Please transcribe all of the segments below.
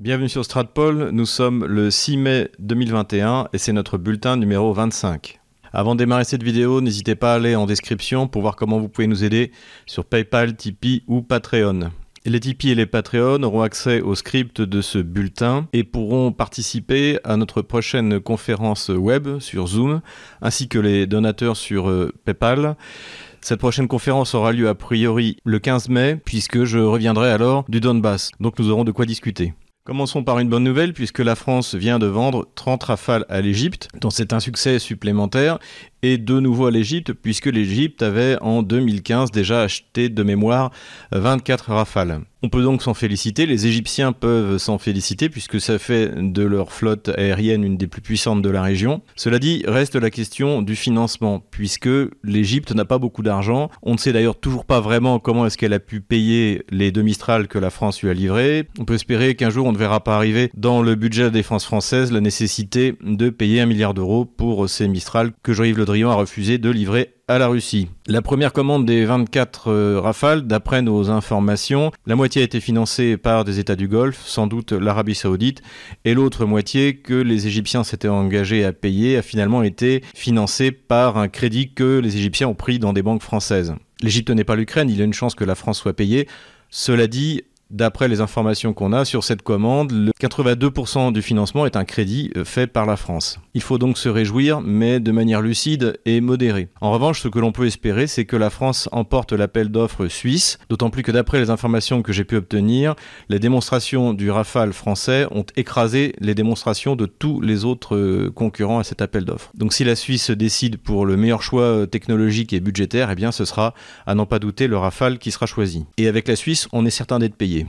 Bienvenue sur Stratpol, nous sommes le 6 mai 2021 et c'est notre bulletin numéro 25. Avant de démarrer cette vidéo, n'hésitez pas à aller en description pour voir comment vous pouvez nous aider sur PayPal, Tipeee ou Patreon. Les Tipeee et les Patreon auront accès au script de ce bulletin et pourront participer à notre prochaine conférence web sur Zoom, ainsi que les donateurs sur euh, PayPal. Cette prochaine conférence aura lieu a priori le 15 mai, puisque je reviendrai alors du Donbass, donc nous aurons de quoi discuter. Commençons par une bonne nouvelle puisque la France vient de vendre 30 rafales à l'Égypte, dont c'est un succès supplémentaire, et de nouveau à l'Égypte puisque l'Égypte avait en 2015 déjà acheté de mémoire 24 rafales. On peut donc s'en féliciter, les Égyptiens peuvent s'en féliciter puisque ça fait de leur flotte aérienne une des plus puissantes de la région. Cela dit, reste la question du financement puisque l'Égypte n'a pas beaucoup d'argent. On ne sait d'ailleurs toujours pas vraiment comment est-ce qu'elle a pu payer les deux Mistral que la France lui a livrés. On peut espérer qu'un jour on ne verra pas arriver dans le budget de la défense française la nécessité de payer un milliard d'euros pour ces Mistral que Jean-Yves Le A refusé de livrer à la Russie. La première commande des 24 euh, Rafales, d'après nos informations, la moitié a été financée par des États du Golfe, sans doute l'Arabie Saoudite, et l'autre moitié que les Égyptiens s'étaient engagés à payer a finalement été financée par un crédit que les Égyptiens ont pris dans des banques françaises. L'Égypte n'est pas l'Ukraine, il y a une chance que la France soit payée. Cela dit, D'après les informations qu'on a sur cette commande, le 82% du financement est un crédit euh, fait par la France. Il faut donc se réjouir, mais de manière lucide et modérée. En revanche, ce que l'on peut espérer, c'est que la France emporte l'appel d'offres suisse, d'autant plus que d'après les informations que j'ai pu obtenir, les démonstrations du Rafale français ont écrasé les démonstrations de tous les autres euh, concurrents à cet appel d'offres. Donc si la Suisse se décide pour le meilleur choix euh, technologique et budgétaire, eh bien ce sera, à n'en pas douter, le Rafale qui sera choisi. Et avec la Suisse, on est certain d'être payé.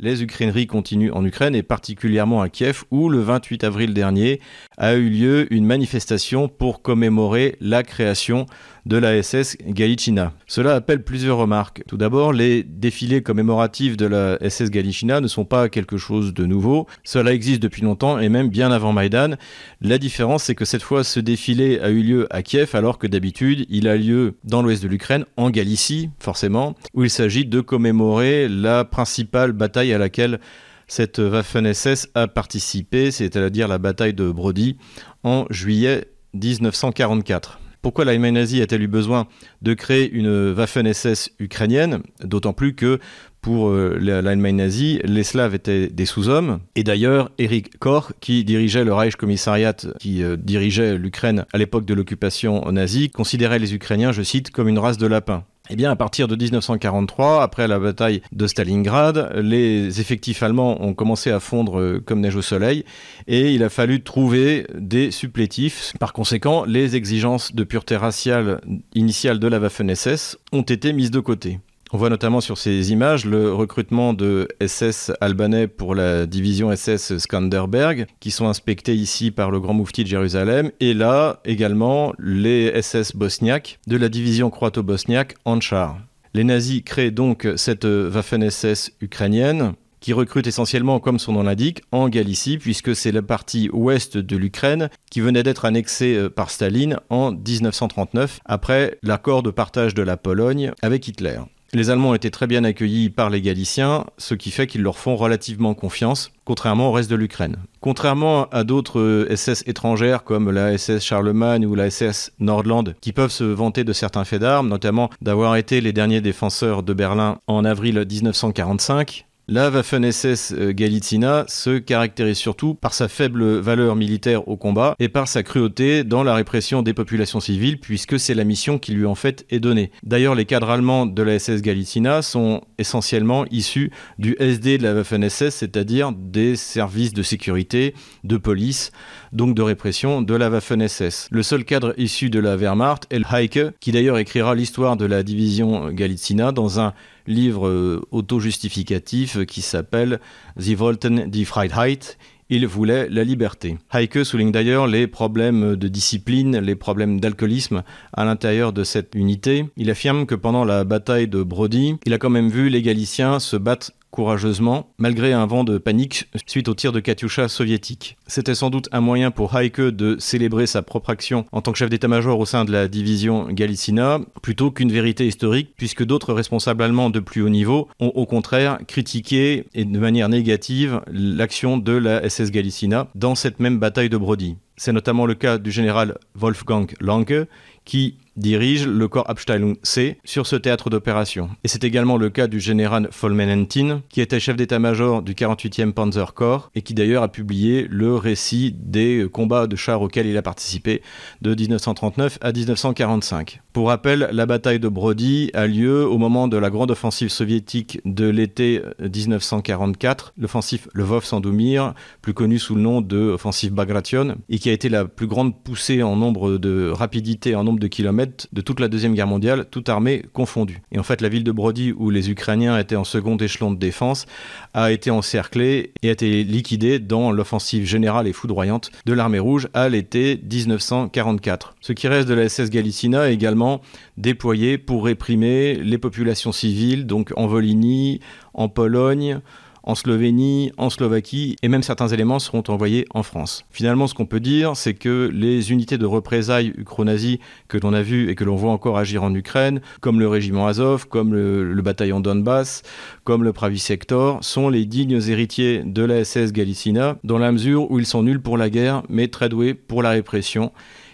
Les Ukraineries continuent en Ukraine et particulièrement à Kiev où le 28 avril dernier a eu lieu une manifestation pour commémorer la création de la SS Galichina. Cela appelle plusieurs remarques. Tout d'abord, les défilés commémoratifs de la SS Galichina ne sont pas quelque chose de nouveau. Cela existe depuis longtemps et même bien avant Maïdan. La différence, c'est que cette fois, ce défilé a eu lieu à Kiev alors que d'habitude, il a lieu dans l'ouest de l'Ukraine, en Galicie, forcément, où il s'agit de commémorer la principale bataille à laquelle cette Waffen-SS a participé, c'est-à-dire la bataille de Brody en juillet 1944. Pourquoi l'Allemagne nazie a-t-elle eu besoin de créer une Waffen-SS ukrainienne? D'autant plus que pour euh, l'Allemagne nazie, les Slaves étaient des sous-hommes. Et d'ailleurs, Erich Koch, qui dirigeait le Reich Commissariat, qui euh, dirigeait l'Ukraine à l'époque de l'occupation nazie, considérait les Ukrainiens, je cite, comme une race de lapins. Eh bien, à partir de 1943, après la bataille de Stalingrad, les effectifs allemands ont commencé à fondre euh, comme neige au soleil et il a fallu trouver des supplétifs. Par conséquent, les exigences de pureté raciale initiale de la Waffen-SS ont été mises de côté. On voit notamment sur ces images le recrutement de SS albanais pour la division SS Skanderberg, qui sont inspectés ici par le grand moufti de Jérusalem, et là également les SS bosniaques de la division croato-bosniaque Anchar. Les nazis créent donc cette Waffen-SS ukrainienne, qui recrute essentiellement, comme son nom l'indique, en Galicie, puisque c'est la partie ouest de l'Ukraine qui venait d'être annexée euh, par Staline en 1939, après l'accord de partage de la Pologne avec Hitler. Les Allemands ont été très bien accueillis par les Galiciens, ce qui fait qu'ils leur font relativement confiance, contrairement au reste de l'Ukraine. Contrairement à d'autres SS euh, étrangères comme la SS Charlemagne ou la SS Nordland, qui peuvent se vanter de certains faits d'armes, notamment d'avoir été les derniers défenseurs de Berlin en avril 1945, la Waffen-SS euh, Galitzina se caractérise surtout par sa faible valeur militaire au combat et par sa cruauté dans la répression des populations civiles, puisque c'est la mission qui lui en fait est donnée. D'ailleurs, les cadres allemands de la SS Galitzina sont essentiellement issus du SD de la Waffen-SS, c'est-à-dire des services de sécurité, de police, donc de répression de la Waffen-SS. Le seul cadre issu de la Wehrmacht est Heike, qui d'ailleurs écrira l'histoire de la division Galitzina dans un livre euh, auto-justificatif qui s'appelle Sie wollten die Freiheit. Il voulait la liberté. Heike souligne d'ailleurs les problèmes de discipline, les problèmes d'alcoolisme à l'intérieur de cette unité. Il affirme que pendant la bataille de Brody, il a quand même vu les Galiciens se battre courageusement, malgré un vent de panique suite au tir de Katyusha soviétique. C'était sans doute un moyen pour Heike de célébrer sa propre action en tant que chef d'état-major au sein de la division Galicina, plutôt qu'une vérité historique, puisque d'autres responsables allemands de plus haut niveau ont au contraire critiqué et de manière négative l'action de la SS Galicina dans cette même bataille de Brody. C'est notamment le cas du général Wolfgang Lange, qui dirige le corps Abteilung C sur ce théâtre d'opération. Et c'est également le cas du général Volmenentin, qui était chef d'état-major du 48e Panzer Corps et qui d'ailleurs a publié le récit des combats de chars auxquels il a participé de 1939 à 1945. Pour rappel, la bataille de Brody a lieu au moment de la grande offensive soviétique de l'été 1944, l'offensive Lvov-Sandomir, plus connue sous le nom de offensive Bagration, et qui a été la plus grande poussée en nombre de rapidité, en nombre de kilomètres de toute la Deuxième Guerre mondiale, toute armée confondue. Et en fait, la ville de Brody, où les Ukrainiens étaient en second échelon de défense, a été encerclée et a été liquidée dans l'offensive générale et foudroyante de l'armée rouge à l'été 1944. Ce qui reste de la SS Galicina est également déployé pour réprimer les populations civiles, donc en Volhynie, en Pologne, en Slovénie, en Slovaquie, et même certains éléments seront envoyés en France. Finalement, ce qu'on peut dire, c'est que les unités de représailles ukro-nazis que l'on a vues et que l'on voit encore agir en Ukraine, comme le régiment Azov, comme le, bataillon Donbass, comme le Pravi Sector, sont les dignes héritiers de la SS Galicina, dans la mesure où ils sont nuls pour la guerre, mais très doués pour la répression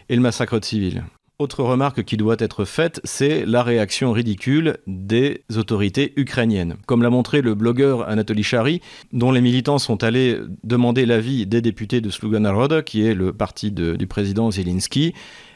et le massacre de civils. Autre remarque qui doit être faite, c'est la réaction ridicule des autorités ukrainiennes. Comme l'a montré le blogueur Anatoly Chary, dont les militants sont allés demander l'avis des députés de Sluga qui est le parti du président Zelensky,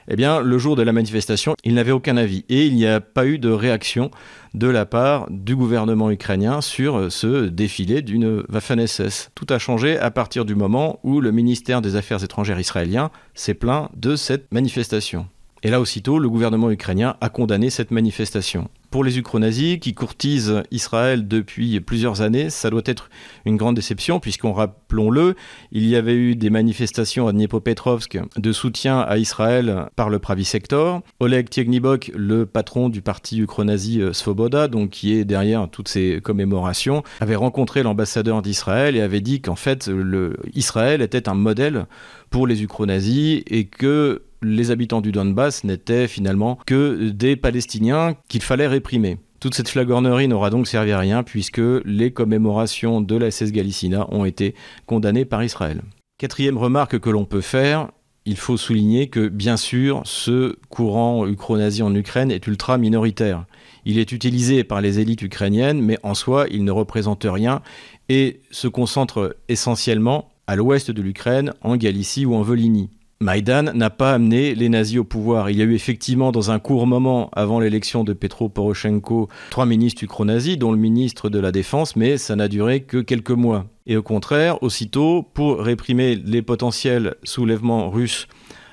eh bien, le jour de la manifestation, il n'avait aucun avis et il n'y a pas eu de réaction de la part du gouvernement ukrainien sur ce défilé d'une Waffen-SS. Tout a changé à partir du moment où le ministère des Affaires étrangères israélien s'est plaint de cette manifestation. Et là aussitôt, le gouvernement ukrainien a condamné cette manifestation. Pour les ukro-nazis qui courtisent Israël depuis plusieurs années, ça doit être une grande déception puisqu'on rappelons-le, il y avait eu des manifestations à Dniepopetrovsk de soutien à Israël par le Pravi Sector. Oleg Tiernibok, le patron du parti ukro-nazi euh, Svoboda, donc qui est derrière toutes ces commémorations, avait rencontré l'ambassadeur d'Israël et avait dit qu'en fait, Israël était un modèle pour les ukro-nazis et que les habitants du Donbass n'étaient finalement que des Palestiniens qu'il fallait réprimer. Toute cette flagornerie n'aura donc servi à rien puisque les commémorations de la Galicina ont été condamnées par Israël. Quatrième remarque que l'on peut faire, il faut souligner que bien sûr ce courant ukro-nazi en Ukraine est ultra minoritaire. Il est utilisé par les élites ukrainiennes mais en soi il ne représente rien et se concentre essentiellement à l'ouest de l'Ukraine, en Galicie ou en Volhynie. Maïdan n'a pas amené les nazis au pouvoir. Il y a eu effectivement, dans un court moment avant l'élection de Petro Poroshenko, trois ministres ukro-nazis, dont le ministre de la Défense, mais ça n'a duré que quelques mois. Et au contraire, aussitôt, pour réprimer les potentiels soulèvements russes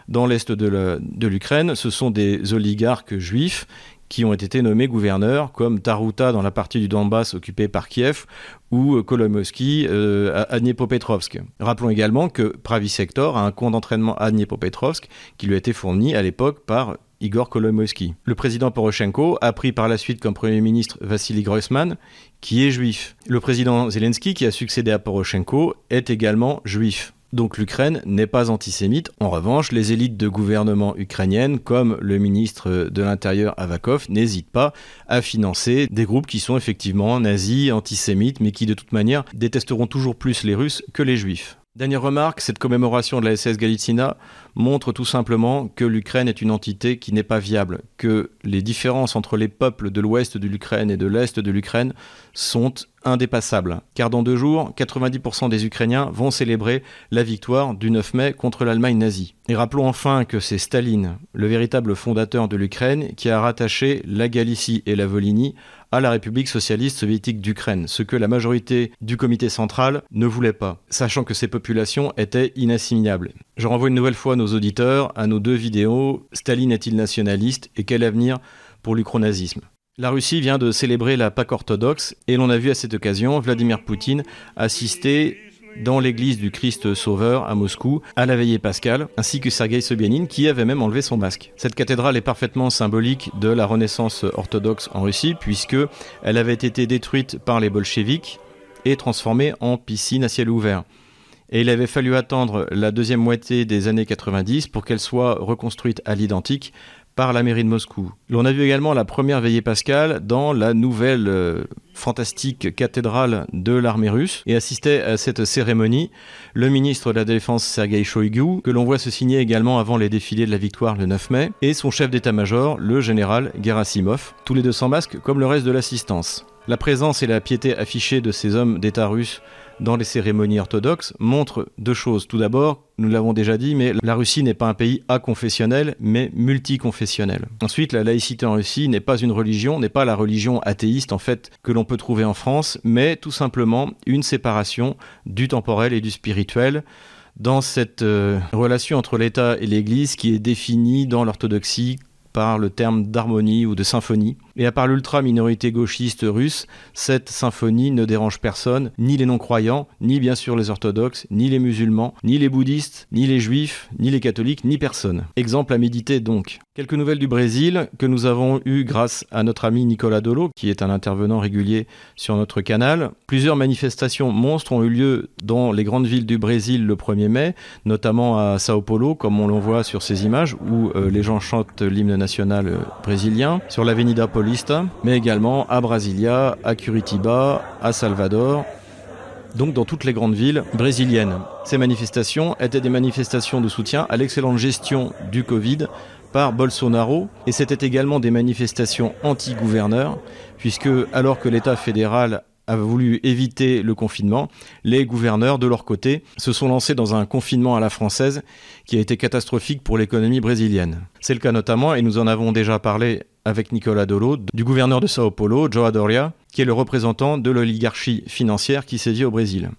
dans l'est de l'Ukraine, ce sont des oligarques juifs qui ont été nommés gouverneurs, comme Taruta dans la partie du Donbass occupée par Kiev, ou Kolomoisky euh, à Dniepopetrovsk. Rappelons également que Pravi Sector a un camp d'entraînement à Dniepopetrovsk qui lui a été fourni à l'époque par Igor Kolomoisky. Le président Poroshenko a pris par la suite comme Premier ministre Vassili Grossman, qui est juif. Le président Zelensky, qui a succédé à Poroshenko, est également juif. Donc l'Ukraine n'est pas antisémite. En revanche, les élites de gouvernement ukrainiennes, comme le ministre de l'Intérieur Avakov, n'hésitent pas à financer des groupes qui sont effectivement nazis, antisémites, mais qui de toute manière détesteront toujours plus les Russes que les Juifs. Dernière remarque, cette commémoration de la SS Galitzina montre tout simplement que l'Ukraine est une entité qui n'est pas viable, que les différences entre les peuples de l'ouest de l'Ukraine et de l'est de l'Ukraine sont indépassables. Car dans deux jours, 90% des Ukrainiens vont célébrer la victoire du 9 mai contre l'Allemagne nazie. Et rappelons enfin que c'est Staline, le véritable fondateur de l'Ukraine, qui a rattaché la Galicie et la Volhynie à la République socialiste soviétique d'Ukraine, ce que la majorité du comité central ne voulait pas, sachant que ces populations étaient inassimilables. Je renvoie une nouvelle fois nos auditeurs à nos deux vidéos Staline est-il nationaliste et quel avenir pour l'ukronazisme la Russie vient de célébrer la Pâque orthodoxe et l'on a vu à cette occasion Vladimir Poutine assister dans l'église du Christ Sauveur à Moscou à la veillée pascale, ainsi que Sergei Sobyanin qui avait même enlevé son masque. Cette cathédrale est parfaitement symbolique de la renaissance orthodoxe en Russie puisque elle avait été détruite par les bolcheviks et transformée en piscine à ciel ouvert. Et il avait fallu attendre la deuxième moitié des années 90 pour qu'elle soit reconstruite à l'identique par la mairie de Moscou. L'on a vu également la première veillée pascale dans la nouvelle euh, fantastique cathédrale de l'armée russe et assistait à cette cérémonie le ministre de la Défense Sergei Shoigu, que l'on voit se signer également avant les défilés de la victoire le 9 mai, et son chef d'état-major, le général Gerasimov, tous les deux sans masque comme le reste de l'assistance. La présence et la piété affichée de ces hommes d'État russes dans les cérémonies orthodoxes montrent deux choses. Tout d'abord, nous l'avons déjà dit, mais la Russie n'est pas un pays aconfessionnel, mais multiconfessionnel. Ensuite, la laïcité en Russie n'est pas une religion, n'est pas la religion athéiste en fait que l'on peut trouver en France, mais tout simplement une séparation du temporel et du spirituel dans cette euh, relation entre l'État et l'Église qui est définie dans l'orthodoxie par le terme d'harmonie ou de symphonie. Et à part l'ultra-minorité gauchiste russe, cette symphonie ne dérange personne, ni les non-croyants, ni bien sûr les orthodoxes, ni les musulmans, ni les bouddhistes, ni les juifs, ni les catholiques, ni personne. Exemple à méditer donc. Quelques nouvelles du Brésil que nous avons eues grâce à notre ami Nicolas Dolo, qui est un intervenant régulier sur notre canal. Plusieurs manifestations monstres ont eu lieu dans les grandes villes du Brésil le 1er mai, notamment à Sao Paulo, comme on le voit sur ces images, où euh, les gens chantent l'hymne national euh, brésilien, sur l'Avenida Paulista, mais également à Brasilia, à Curitiba, à Salvador, donc dans toutes les grandes villes brésiliennes. Ces manifestations étaient des manifestations de soutien à l'excellente gestion du Covid par Bolsonaro et c'était également des manifestations anti-gouverneurs puisque alors que l'État fédéral a voulu éviter le confinement, les gouverneurs, de leur côté, se sont lancés dans un confinement à la française qui a été catastrophique pour l'économie brésilienne. C'est le cas notamment, et nous en avons déjà parlé avec Nicolas Dolo, du gouverneur de Sao Paulo, João Doria, qui est le représentant de l'oligarchie financière qui sévit au Brésil.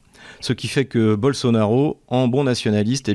Ce qui fait que Bolsonaro, en bon nationaliste, eh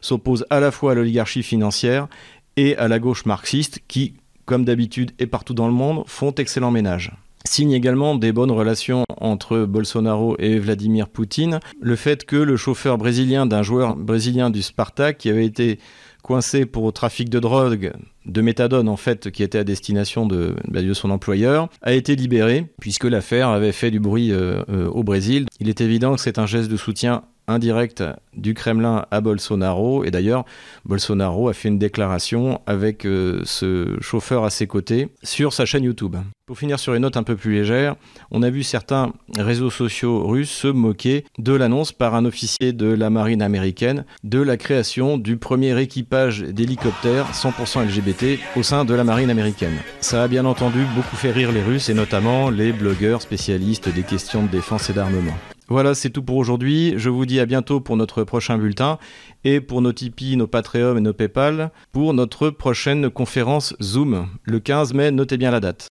s'oppose à la fois à l'oligarchie financière et à la gauche marxiste qui, comme d'habitude et partout dans le monde, font excellent ménage. Signe également des bonnes relations entre Bolsonaro et Vladimir Poutine, le fait que le chauffeur brésilien d'un joueur brésilien du Spartak qui avait été coincé pour trafic de drogue, de méthadone en fait, qui était à destination de, bah, son employeur, a été libéré puisque l'affaire avait fait du bruit euh, euh, au Brésil. Il est évident que c'est un geste de soutien indirect du Kremlin à Bolsonaro. Et d'ailleurs, Bolsonaro a fait une déclaration avec euh, ce chauffeur à ses côtés sur sa chaîne YouTube. Pour finir sur une note un peu plus légère, on a vu certains réseaux sociaux russes se moquer de l'annonce par un officier de la marine américaine de la création du premier équipage d'hélicoptères 100% LGBT au sein de la marine américaine. Ça a bien entendu beaucoup fait rire les Russes et notamment les blogueurs spécialistes des questions de défense et d'armement. Voilà, c'est tout pour aujourd'hui. Je vous dis à bientôt pour notre prochain bulletin et pour nos Tipeee, nos Patreon et nos PayPal pour notre prochaine conférence Zoom le 15 mai. Notez bien la date.